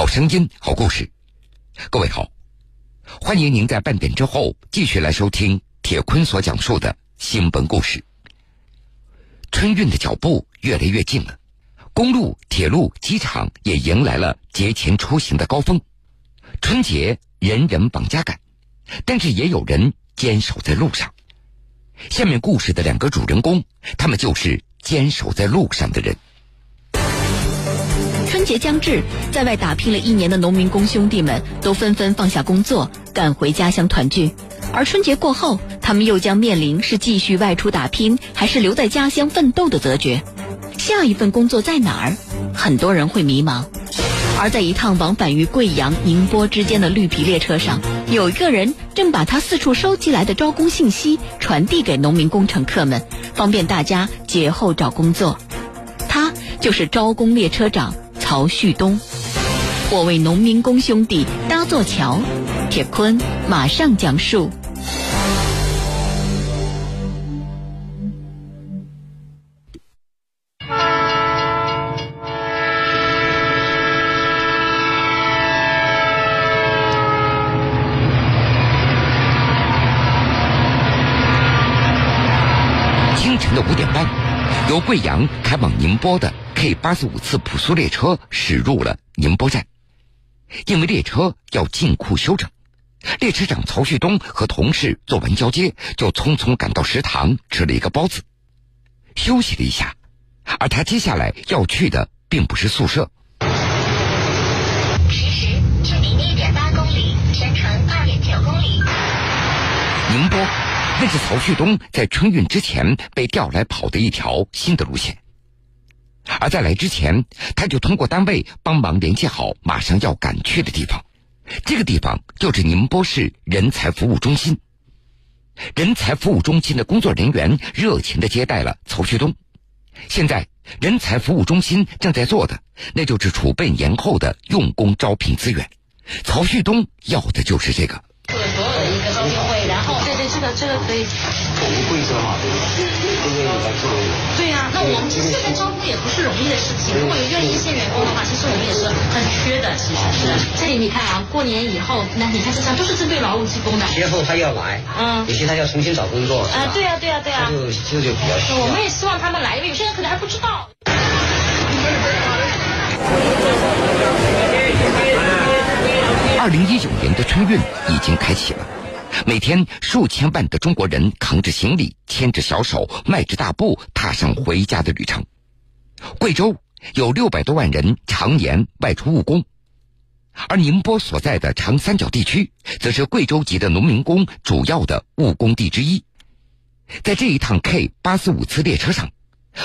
好声音，好故事。各位好，欢迎您在半点之后继续来收听铁坤所讲述的新闻故事。春运的脚步越来越近了，公路、铁路、机场也迎来了节前出行的高峰。春节人人绑架赶，但是也有人坚守在路上。下面故事的两个主人公，他们就是坚守在路上的人。春节将至，在外打拼了一年的农民工兄弟们都纷纷放下工作，赶回家乡团聚。而春节过后，他们又将面临是继续外出打拼，还是留在家乡奋斗的择决。下一份工作在哪儿？很多人会迷茫。而在一趟往返于贵阳、宁波之间的绿皮列车上，有一个人正把他四处收集来的招工信息传递给农民工乘客们，方便大家节后找工作。他就是招工列车长曹旭东。我为农民工兄弟搭座桥，铁坤马上讲述。清晨的五点半，由贵阳开往宁波的 K 八四五次普速列车驶入了宁波站。因为列车要进库休整，列车长曹旭东和同事做完交接，就匆匆赶到食堂吃了一个包子，休息了一下。而他接下来要去的并不是宿舍。实时距离一点八公里，全程二点九公里。宁波。那是曹旭东在春运之前被调来跑的一条新的路线，而在来之前，他就通过单位帮忙联系好马上要赶去的地方。这个地方就是宁波市人才服务中心。人才服务中心的工作人员热情的接待了曹旭东。现在，人才服务中心正在做的，那就是储备年后的用工招聘资源。曹旭东要的就是这个。所有的一个招聘会，然后对对这个这个可以，我们贵州嘛，因为你来做。我们其实这边招工也不是容易的事情。如果有愿意一线员工的话，其实我们也是很缺的。其实是。这里你看啊，过年以后，那你看这上都是针对劳务职工的。节后他要来，嗯，有些他要重新找工作。啊，对呀，对呀，对呀。就这就比较需要。我们也希望他们来，因为有些人可能还不知道。二零一九年的春运已经开启了。每天数千万的中国人扛着行李，牵着小手，迈着大步，踏上回家的旅程。贵州有六百多万人常年外出务工，而宁波所在的长三角地区，则是贵州籍的农民工主要的务工地之一。在这一趟 K 八四五次列车上，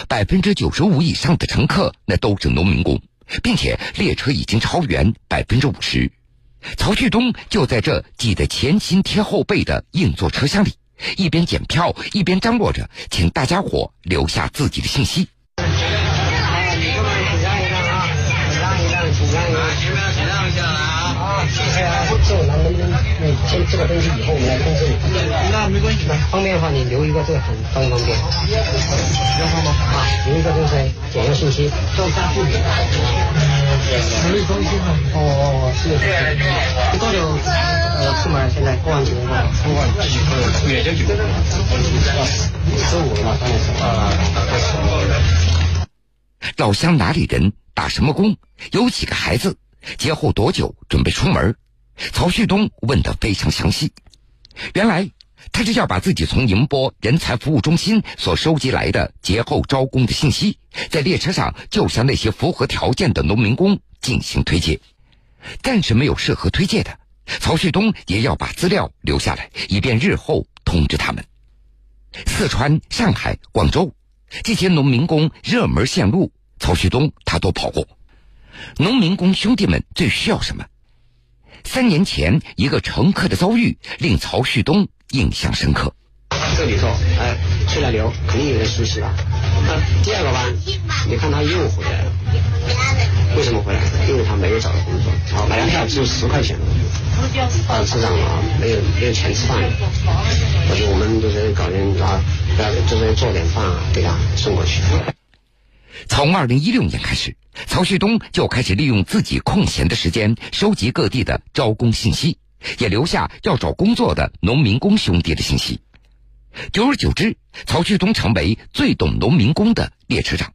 百分之九十五以上的乘客那都是农民工，并且列车已经超员百分之五十。曹旭东就在这挤得前心贴后背的硬座车厢里，一边检票一边张罗着，请大家伙留下自己的信息。先这个东西以后我们来通知你。那没关系。方便的话，你留一个这个很方不方便？要方吗？啊，留一个就是简要信息。到家具。福利中心吗？哦哦哦，是。多久呃出门？现在过完节吗？过完节后，也就九个。十五了，当然是啊，开始。老乡哪里人？打什么工？有几个孩子？节后多久准备出门？曹旭东问得非常详细。原来他是要把自己从宁波人才服务中心所收集来的节后招工的信息，在列车上就向那些符合条件的农民工进行推荐。暂时没有适合推荐的，曹旭东也要把资料留下来，以便日后通知他们。四川、上海、广州这些农民工热门线路，曹旭东他都跑过。农民工兄弟们最需要什么？三年前，一个乘客的遭遇令曹旭东印象深刻。这里头，哎，出来留，肯定有人熟悉吧。那第二个班，你看他又回来了。为什么回来？因为他没有找到工作，好，本来只有十块钱。啊，市长啊，没有没有钱吃饭。我说我们就是搞点啊，就是做点饭啊，给他送过去。从二零一六年开始，曹旭东就开始利用自己空闲的时间收集各地的招工信息，也留下要找工作的农民工兄弟的信息。久而久之，曹旭东成为最懂农民工的列车长。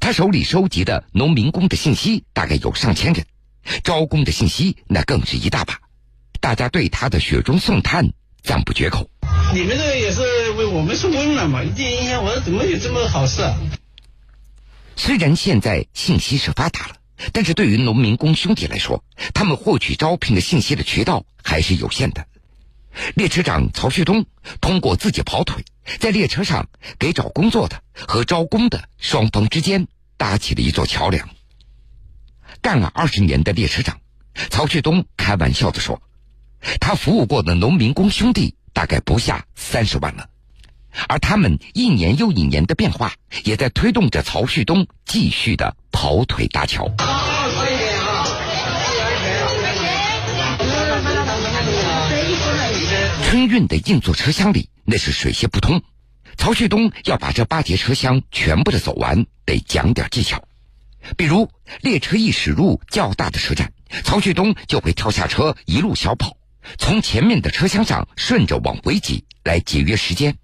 他手里收集的农民工的信息大概有上千人，招工的信息那更是一大把。大家对他的雪中送炭赞不绝口。你们这个也是为我们送温暖嘛？第一印象，我说怎么有这么好事？啊？虽然现在信息是发达了，但是对于农民工兄弟来说，他们获取招聘的信息的渠道还是有限的。列车长曹旭东通过自己跑腿，在列车上给找工作的和招工的双方之间搭起了一座桥梁。干了二十年的列车长曹旭东开玩笑的说：“他服务过的农民工兄弟大概不下三十万了，而他们一年又一年的变化，也在推动着曹旭东继续的跑腿搭桥。”春运的硬座车厢里，那是水泄不通。曹旭东要把这八节车厢全部的走完，得讲点技巧。比如，列车一驶入较大的车站，曹旭东就会跳下车，一路小跑，从前面的车厢上顺着往回挤，来节约时间。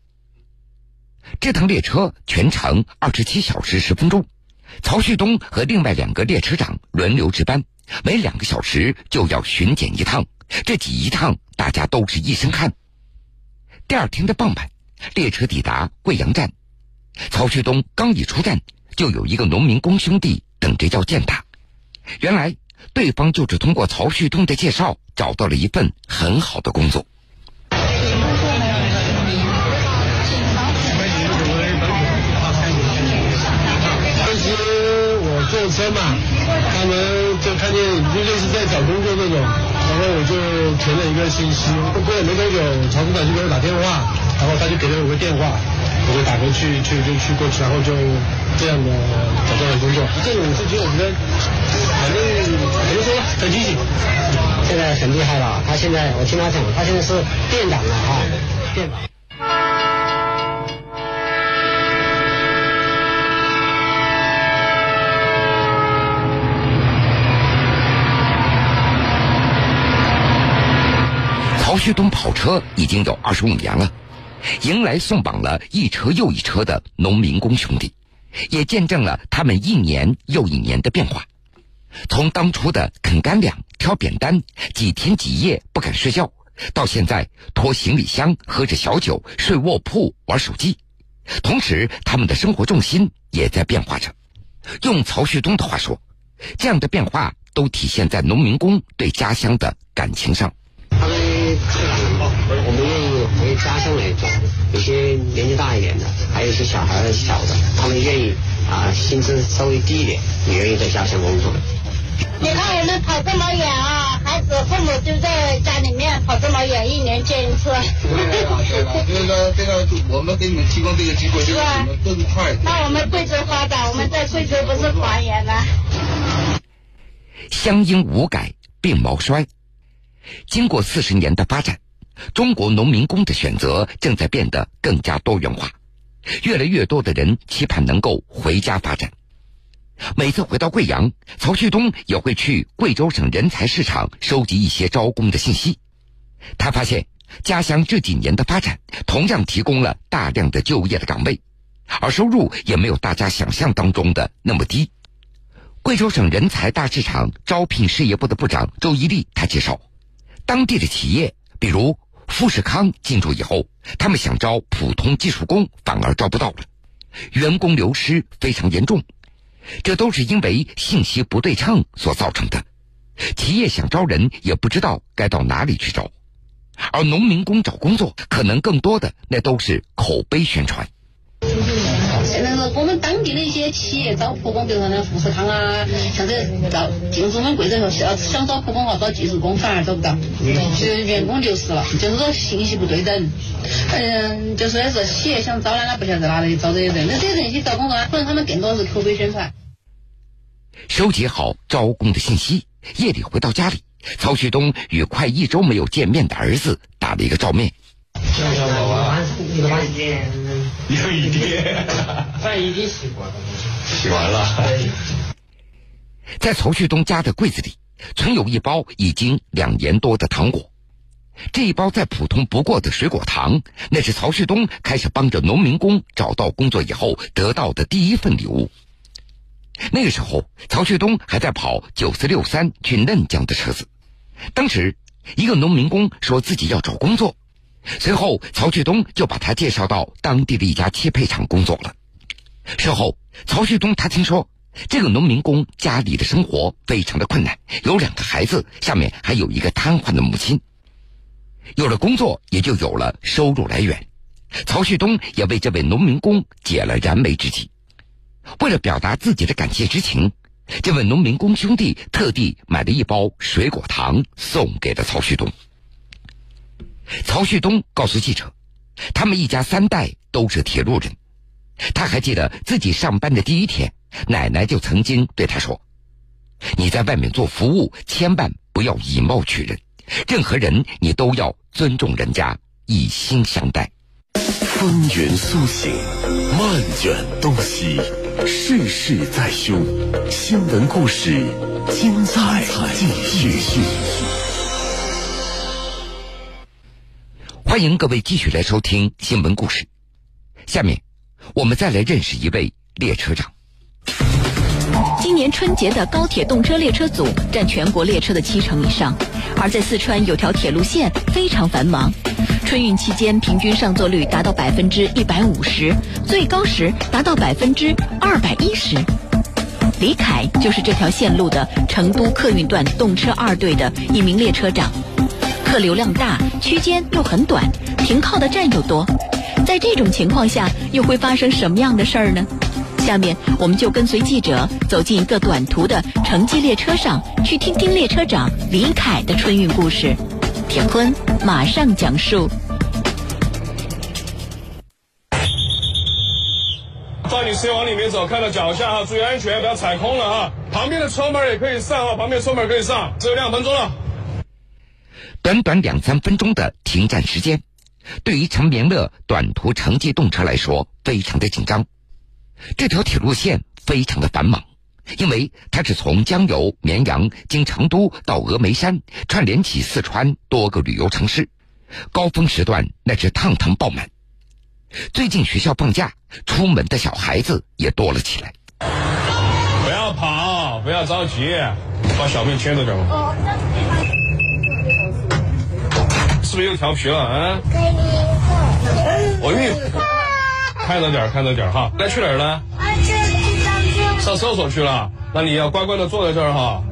这趟列车全程二十七小时十分钟，曹旭东和另外两个列车长轮流值班，每两个小时就要巡检一趟。这挤一趟，大家都是一身汗。第二天的傍晚，列车抵达贵阳站，曹旭东刚一出站，就有一个农民工兄弟等着要见他。原来，对方就是通过曹旭东的介绍，找到了一份很好的工作。坐车嘛，他们就看见就类似在找工作那种，然后我就填了一个信息。过了没多久，曹组长就给我打电话，然后他就给了我个电话，我就打过去，去就去过去，然后就这样的找到了工作。这种事情我觉得，反正怎么说很积极，现在很厉害了。他现在我听他讲，他现在是店长了哈，店长。曹旭东跑车已经有二十五年了，迎来送绑了一车又一车的农民工兄弟，也见证了他们一年又一年的变化。从当初的啃干粮、挑扁担、几天几夜不敢睡觉，到现在拖行李箱、喝着小酒、睡卧铺、玩手机。同时，他们的生活重心也在变化着。用曹旭东的话说，这样的变化都体现在农民工对家乡的感情上。有些年纪大一点的，还有一些小孩小的，他们愿意啊，薪资稍微低一点，也愿意在家乡工作。你看我们跑这么远啊，孩子父母就在家里面跑这么远，一年见一次。对啊，对啊，这个这个，我们给你们提供这个机会，就是你们更快。那我们贵州发展，我们在贵州不是团圆吗？乡音无改鬓毛衰。经过四十年的发展，中国农民工的选择正在变得更加多元化，越来越多的人期盼能够回家发展。每次回到贵阳，曹旭东也会去贵州省人才市场收集一些招工的信息。他发现，家乡这几年的发展同样提供了大量的就业的岗位，而收入也没有大家想象当中的那么低。贵州省人才大市场招聘事业部的部长周一丽他介绍。当地的企业，比如富士康进驻以后，他们想招普通技术工，反而招不到了，员工流失非常严重，这都是因为信息不对称所造成的。企业想招人，也不知道该到哪里去找，而农民工找工作，可能更多的那都是口碑宣传。是我们当地的一些企业招普工，比如说那富士康啊，像这招进入我们贵州后，想想找普工话找技术工，反而找不到，就员工流失了，就是说信息不对等。嗯，就说的是企业想招呢，他不晓得在哪里招这些人，那这些人去找工作，可能他们更多是口碑宣传。收集好招工的信息，夜里回到家里，曹旭东与快一周没有见面的儿子打了一个照面。有一点，算已经洗过了。洗完了。在曹旭东家的柜子里，存有一包已经两年多的糖果。这一包再普通不过的水果糖，那是曹旭东开始帮着农民工找到工作以后得到的第一份礼物。那个时候，曹旭东还在跑九四六三去嫩江的车子。当时，一个农民工说自己要找工作，随后曹旭东就把他介绍到当地的一家汽配厂工作了。事后，曹旭东他听说这个农民工家里的生活非常的困难，有两个孩子，下面还有一个瘫痪的母亲。有了工作，也就有了收入来源。曹旭东也为这位农民工解了燃眉之急。为了表达自己的感谢之情，这位农民工兄弟特地买了一包水果糖送给了曹旭东。曹旭东告诉记者，他们一家三代都是铁路人。他还记得自己上班的第一天，奶奶就曾经对他说：“你在外面做服务，千万不要以貌取人。”任何人，你都要尊重人家，以心相待。风云苏醒，漫卷东西，世事在胸。新闻故事，精彩继续。欢迎各位继续来收听新闻故事。下面，我们再来认识一位列车长。今年春节的高铁动车列车组占全国列车的七成以上，而在四川有条铁路线非常繁忙，春运期间平均上座率达到百分之一百五十，最高时达到百分之二百一十。李凯就是这条线路的成都客运段动车二队的一名列车长，客流量大，区间又很短，停靠的站又多，在这种情况下，又会发生什么样的事儿呢？下面我们就跟随记者走进一个短途的城际列车上去听听列车长李凯的春运故事。铁坤马上讲述。抓紧时间往里面走，看到脚下哈，注意安全，不要踩空了哈。旁边的车门也可以上啊，旁边车门可以上，只有两分钟了。短短两三分钟的停站时间，对于陈明乐短途城际动车来说非常的紧张。这条铁路线非常的繁忙，因为它是从江油、绵阳经成都到峨眉山，串联起四川多个旅游城市。高峰时段那是趟趟爆满。最近学校放假，出门的小孩子也多了起来。不要跑，不要着急，把小命牵着点嘛。是不是又调皮了啊？我愿意。看着点，看着点哈。该去哪儿了？上厕所去了。那你要乖乖的坐在这儿哈。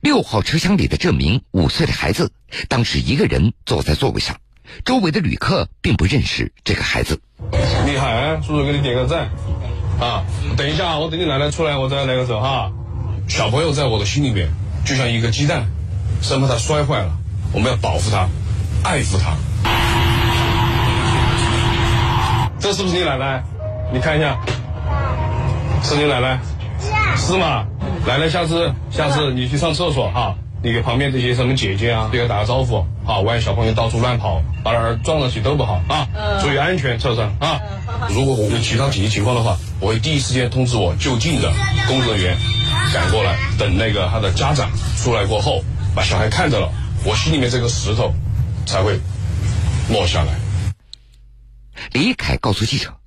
六号车厢里的这名五岁的孩子，当时一个人坐在座位上，周围的旅客并不认识这个孩子。厉害，叔叔给你点个赞。啊，等一下，我等你奶奶出来，我再来个手哈。小朋友在我的心里面就像一个鸡蛋，生怕他摔坏了，我们要保护他，爱护他。这是不是你奶奶？你看一下，是你奶奶，是吗？奶奶，下次下次你去上厕所哈，你给旁边这些什么姐姐啊，对他打个招呼，啊，万一小朋友到处乱跑，把那儿撞上去都不好啊，注意安全，车上啊。如果我有其他紧急情况的话，我会第一时间通知我就近的工作人员赶过来，等那个他的家长出来过后，把小孩看着了，我心里面这个石头才会落下来。李凯告诉记者：“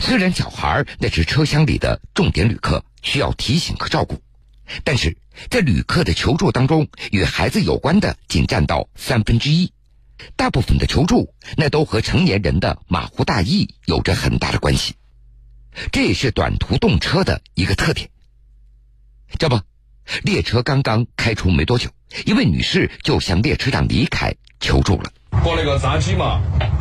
虽然小孩那是车厢里的重点旅客，需要提醒和照顾，但是在旅客的求助当中，与孩子有关的仅占到三分之一，大部分的求助那都和成年人的马虎大意有着很大的关系。这也是短途动车的一个特点。这不，列车刚刚开出没多久，一位女士就向列车长李凯求助了。过那个闸机嘛。”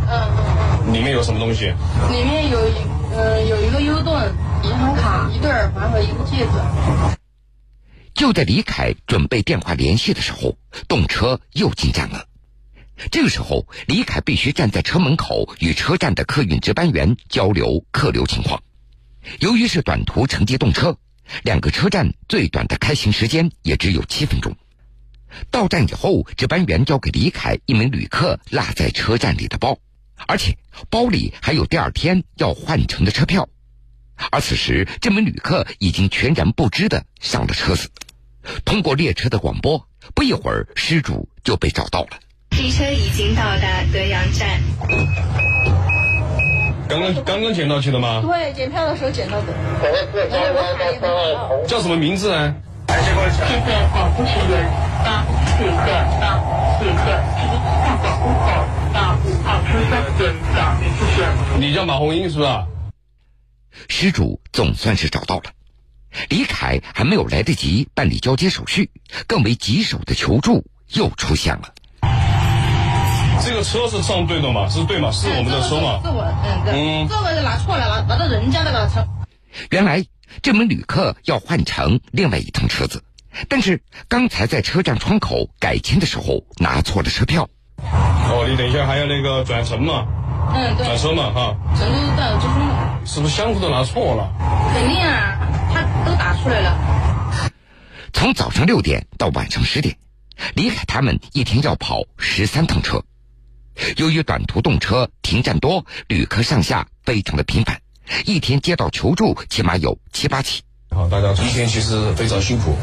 嗯。里面有什么东西？里面有一，呃，有一个 U 盾、银行卡、一对耳环和一个戒指。就在李凯准备电话联系的时候，动车又进站了。这个时候，李凯必须站在车门口与车站的客运值班员交流客流情况。由于是短途城际动车，两个车站最短的开行时间也只有七分钟。到站以后，值班员交给李凯一名旅客落在车站里的包。而且包里还有第二天要换乘的车票，而此时这名旅客已经全然不知的上了车子。通过列车的广播，不一会儿失主就被找到了。汽车已经到达德阳站。刚刚刚刚捡到去的吗？对，检票的时候捡到的。叫什么名字呢？现在广播人员你叫马红英是吧？失主总算是找到了。李凯还没有来得及办理交接手续，更为棘手的求助又出现了。这个车是上对的吗？是对吗？是我们的车吗？是我，嗯，对，这个拿错了，拿拿到人家的了车。原来这名旅客要换乘另外一趟车子，但是刚才在车站窗口改签的时候拿错了车票。哦，你等一下还要那个转乘嘛？嗯，对。转车嘛，哈。成都到珠峰了。是不是箱子都拿错了？肯定啊，他都打出来了。从早上六点到晚上十点，李凯他们一天要跑十三趟车。由于短途动车停站多，旅客上下非常的频繁，一天接到求助起码有七八起。好，大家一天其实非常辛苦，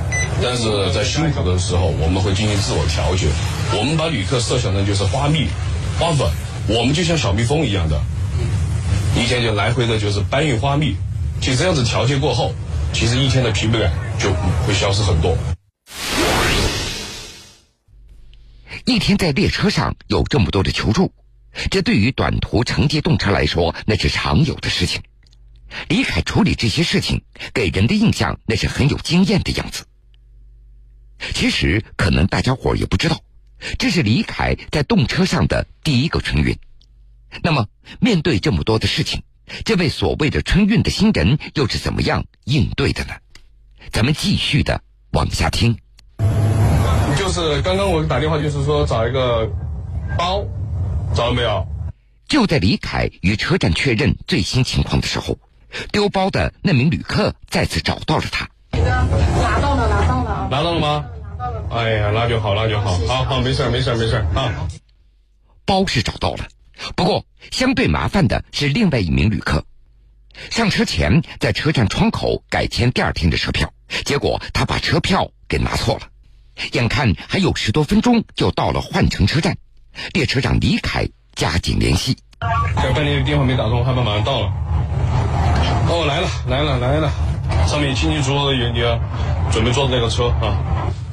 但是在辛苦的时候，我们会进行自我调节。我们把旅客设想成就是花蜜、花粉，我们就像小蜜蜂一样的，一天就来回的就是搬运花蜜。其实这样子调节过后，其实一天的疲惫感就会消失很多。一天在列车上有这么多的求助，这对于短途城际动车来说那是常有的事情。李凯处理这些事情，给人的印象那是很有经验的样子。其实可能大家伙也不知道，这是李凯在动车上的第一个春运。那么面对这么多的事情，这位所谓的春运的新人又是怎么样应对的呢？咱们继续的往下听。就是刚刚我打电话，就是说找一个包，找到没有？就在李凯与车站确认最新情况的时候，丢包的那名旅客再次找到了他。拿到了，拿到了。拿到了吗？拿到了。哎呀，那就好，那就好，好好，没事没事没事啊。包是找到了，不过相对麻烦的是另外一名旅客。上车前在车站窗口改签第二天的车票，结果他把车票给拿错了。眼看还有十多分钟就到了换乘车站，列车长李凯加紧联系。这半天电话没打通，害怕马上到了。哦，来了来了来了，上面清清楚楚的有你啊，准备坐的那个车啊。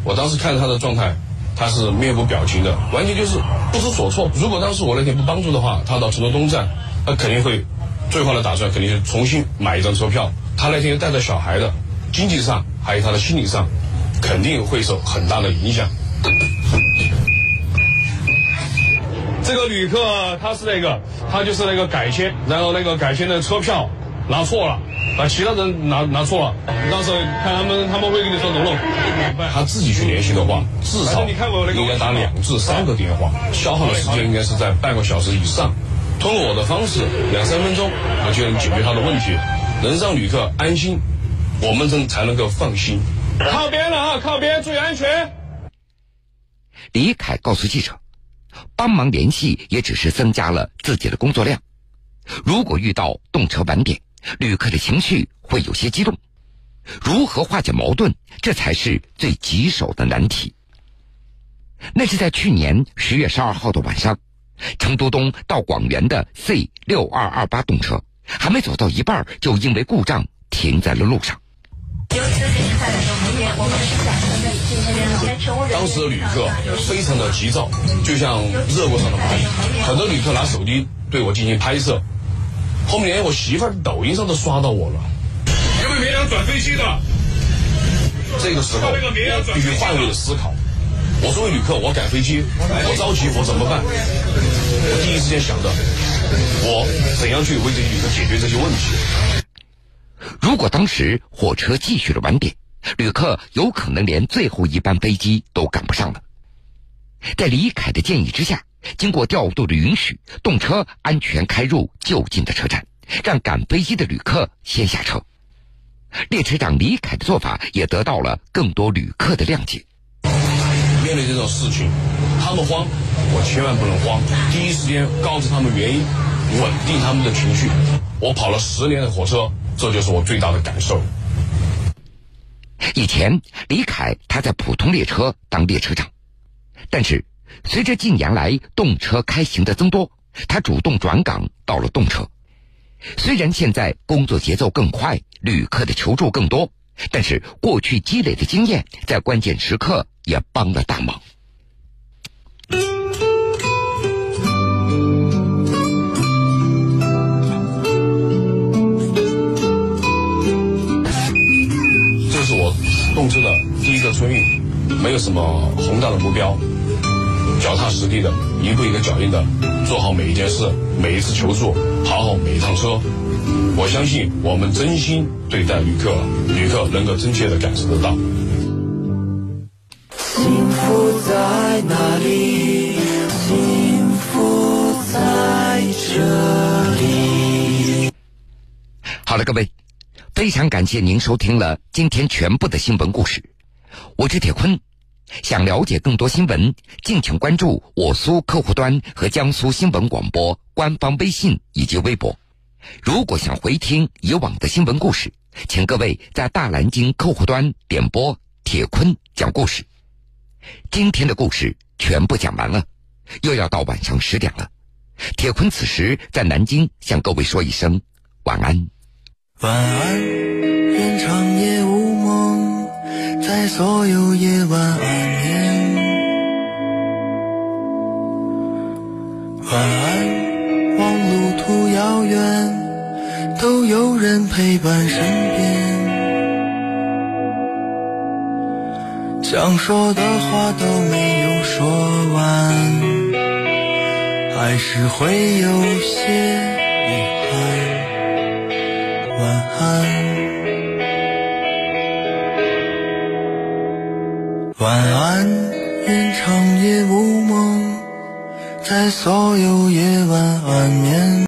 我当时看着他的状态，他是面无表情的，完全就是不知所措。如果当时我那天不帮助的话，他到成都东站，他肯定会最坏的打算肯定是重新买一张车票。他那天又带着小孩的，经济上还有他的心理上。肯定会受很大的影响。这个旅客他是那个，他就是那个改签，然后那个改签的车票拿错了，把其他人拿拿错了。到时候看他们他们会跟你说龙龙，他自己去联系的话，至少应该打两至三个电话，消耗的时间应该是在半个小时以上。通过我的方式，两三分钟我就能解决他的问题，能让旅客安心，我们才才能够放心。靠边了啊！靠边，注意安全。李凯告诉记者：“帮忙联系也只是增加了自己的工作量。如果遇到动车晚点，旅客的情绪会有些激动，如何化解矛盾，这才是最棘手的难题。”那是在去年十月十二号的晚上，成都东到广元的 C 六二二八动车还没走到一半，就因为故障停在了路上。当时的旅客非常的急躁，就像热锅上的蚂蚁。很多旅客拿手机对我进行拍摄，后面连我媳妇儿抖音上都刷到我了。有没有绵阳转飞机的？这个时候必须换位的思考。我作为旅客，我赶飞机，我着急，我怎么办？我第一时间想的，我怎样去为这些旅客解决这些问题？如果当时火车继续的晚点，旅客有可能连最后一班飞机都赶不上了。在李凯的建议之下，经过调度的允许，动车安全开入就近的车站，让赶飞机的旅客先下车。列车长李凯的做法也得到了更多旅客的谅解。面对这种事情，他们慌，我千万不能慌，第一时间告知他们原因，稳定他们的情绪。我跑了十年的火车。这就是我最大的感受。以前李凯他在普通列车当列车长，但是随着近年来动车开行的增多，他主动转岗到了动车。虽然现在工作节奏更快，旅客的求助更多，但是过去积累的经验在关键时刻也帮了大忙。这是我动车的第一个春运，没有什么宏大的目标，脚踏实地的，一步一个脚印的做好每一件事，每一次求助，跑好每一趟车。我相信我们真心对待旅客，旅客能够真切的感受得到。幸福在哪里？幸福在这里。好了，各位，非常感谢您收听了今天全部的新闻故事，我是铁坤。想了解更多新闻，敬请关注我苏客户端和江苏新闻广播官方微信以及微博。如果想回听以往的新闻故事，请各位在大蓝鲸客户端点播铁坤讲故事。今天的故事全部讲完了，又要到晚上十点了。铁坤此时在南京向各位说一声晚安。晚安，愿长夜无梦，在所有夜晚说的话都没有说完，还是会有些